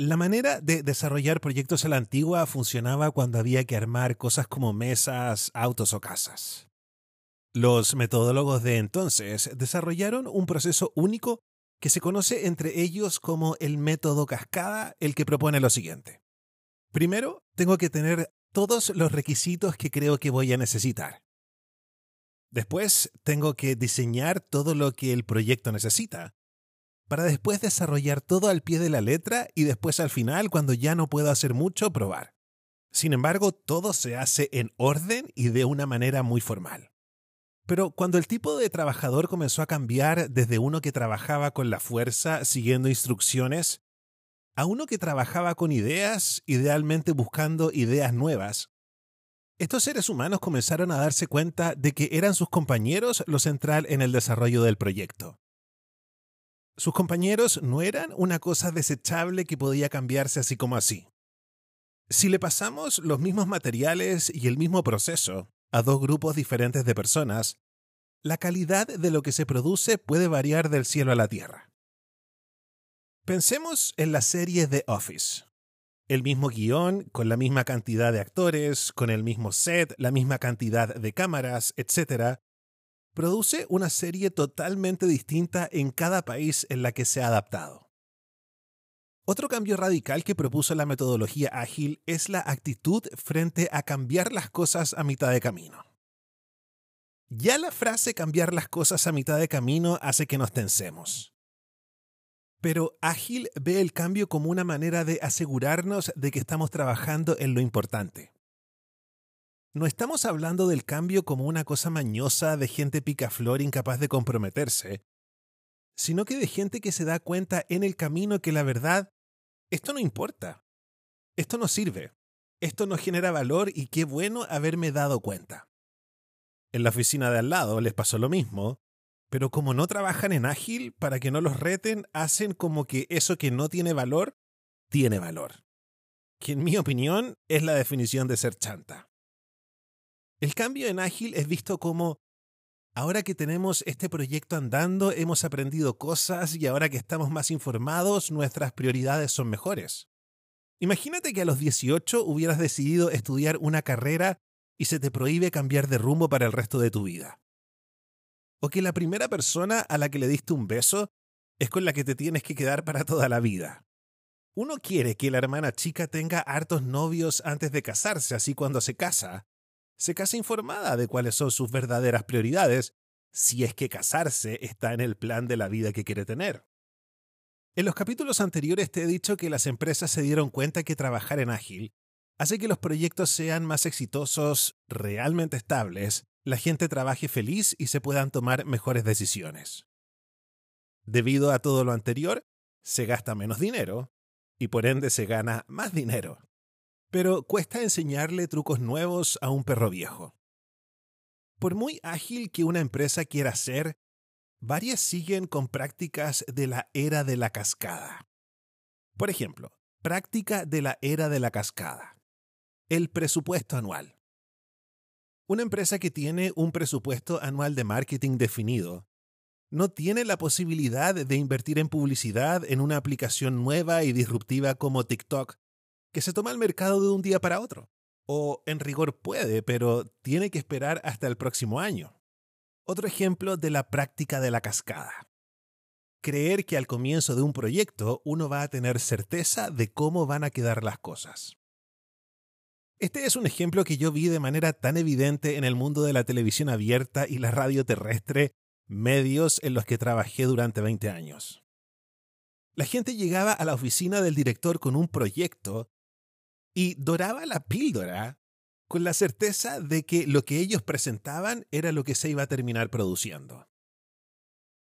La manera de desarrollar proyectos a la antigua funcionaba cuando había que armar cosas como mesas, autos o casas. Los metodólogos de entonces desarrollaron un proceso único que se conoce entre ellos como el método cascada, el que propone lo siguiente. Primero, tengo que tener todos los requisitos que creo que voy a necesitar. Después, tengo que diseñar todo lo que el proyecto necesita, para después desarrollar todo al pie de la letra y después al final, cuando ya no puedo hacer mucho, probar. Sin embargo, todo se hace en orden y de una manera muy formal. Pero cuando el tipo de trabajador comenzó a cambiar desde uno que trabajaba con la fuerza siguiendo instrucciones a uno que trabajaba con ideas, idealmente buscando ideas nuevas, estos seres humanos comenzaron a darse cuenta de que eran sus compañeros lo central en el desarrollo del proyecto. Sus compañeros no eran una cosa desechable que podía cambiarse así como así. Si le pasamos los mismos materiales y el mismo proceso, a dos grupos diferentes de personas, la calidad de lo que se produce puede variar del cielo a la tierra. Pensemos en la serie The Office. El mismo guion, con la misma cantidad de actores, con el mismo set, la misma cantidad de cámaras, etc., produce una serie totalmente distinta en cada país en la que se ha adaptado. Otro cambio radical que propuso la metodología ágil es la actitud frente a cambiar las cosas a mitad de camino. Ya la frase cambiar las cosas a mitad de camino hace que nos tensemos. Pero ágil ve el cambio como una manera de asegurarnos de que estamos trabajando en lo importante. No estamos hablando del cambio como una cosa mañosa de gente picaflor incapaz de comprometerse, sino que de gente que se da cuenta en el camino que la verdad esto no importa. Esto no sirve. Esto no genera valor y qué bueno haberme dado cuenta. En la oficina de al lado les pasó lo mismo, pero como no trabajan en ágil, para que no los reten, hacen como que eso que no tiene valor, tiene valor. Que en mi opinión es la definición de ser chanta. El cambio en ágil es visto como Ahora que tenemos este proyecto andando, hemos aprendido cosas y ahora que estamos más informados, nuestras prioridades son mejores. Imagínate que a los 18 hubieras decidido estudiar una carrera y se te prohíbe cambiar de rumbo para el resto de tu vida. O que la primera persona a la que le diste un beso es con la que te tienes que quedar para toda la vida. Uno quiere que la hermana chica tenga hartos novios antes de casarse, así cuando se casa, se casa informada de cuáles son sus verdaderas prioridades, si es que casarse está en el plan de la vida que quiere tener. En los capítulos anteriores te he dicho que las empresas se dieron cuenta que trabajar en ágil hace que los proyectos sean más exitosos, realmente estables, la gente trabaje feliz y se puedan tomar mejores decisiones. Debido a todo lo anterior, se gasta menos dinero y por ende se gana más dinero pero cuesta enseñarle trucos nuevos a un perro viejo. Por muy ágil que una empresa quiera ser, varias siguen con prácticas de la era de la cascada. Por ejemplo, práctica de la era de la cascada. El presupuesto anual. Una empresa que tiene un presupuesto anual de marketing definido no tiene la posibilidad de invertir en publicidad en una aplicación nueva y disruptiva como TikTok que se toma el mercado de un día para otro. O en rigor puede, pero tiene que esperar hasta el próximo año. Otro ejemplo de la práctica de la cascada. Creer que al comienzo de un proyecto uno va a tener certeza de cómo van a quedar las cosas. Este es un ejemplo que yo vi de manera tan evidente en el mundo de la televisión abierta y la radio terrestre, medios en los que trabajé durante 20 años. La gente llegaba a la oficina del director con un proyecto y doraba la píldora con la certeza de que lo que ellos presentaban era lo que se iba a terminar produciendo.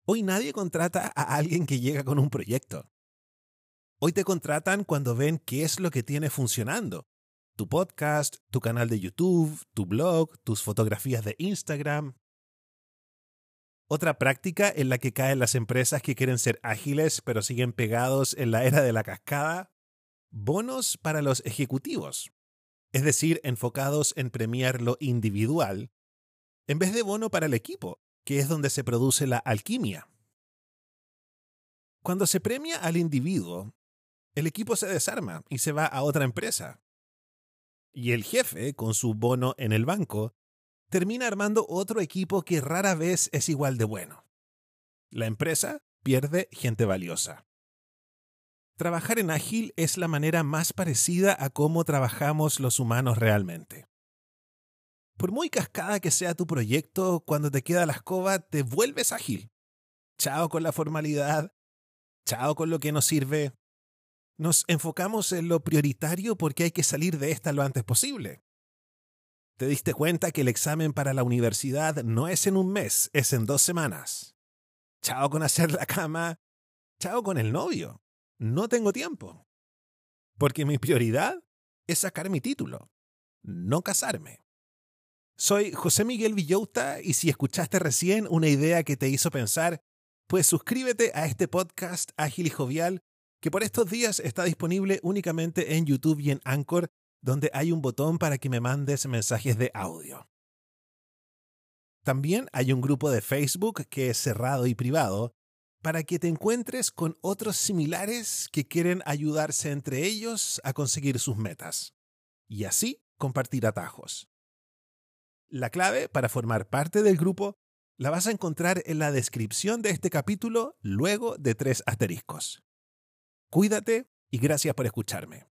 Hoy nadie contrata a alguien que llega con un proyecto. Hoy te contratan cuando ven qué es lo que tiene funcionando. Tu podcast, tu canal de YouTube, tu blog, tus fotografías de Instagram. Otra práctica en la que caen las empresas que quieren ser ágiles pero siguen pegados en la era de la cascada bonos para los ejecutivos, es decir, enfocados en premiar lo individual, en vez de bono para el equipo, que es donde se produce la alquimia. Cuando se premia al individuo, el equipo se desarma y se va a otra empresa. Y el jefe, con su bono en el banco, termina armando otro equipo que rara vez es igual de bueno. La empresa pierde gente valiosa. Trabajar en ágil es la manera más parecida a cómo trabajamos los humanos realmente. Por muy cascada que sea tu proyecto, cuando te queda la escoba, te vuelves ágil. Chao con la formalidad, chao con lo que nos sirve. Nos enfocamos en lo prioritario porque hay que salir de esta lo antes posible. Te diste cuenta que el examen para la universidad no es en un mes, es en dos semanas. Chao con hacer la cama, chao con el novio. No tengo tiempo. Porque mi prioridad es sacar mi título, no casarme. Soy José Miguel Villauta y si escuchaste recién una idea que te hizo pensar, pues suscríbete a este podcast ágil y jovial que por estos días está disponible únicamente en YouTube y en Anchor, donde hay un botón para que me mandes mensajes de audio. También hay un grupo de Facebook que es cerrado y privado para que te encuentres con otros similares que quieren ayudarse entre ellos a conseguir sus metas y así compartir atajos. La clave para formar parte del grupo la vas a encontrar en la descripción de este capítulo luego de tres asteriscos. Cuídate y gracias por escucharme.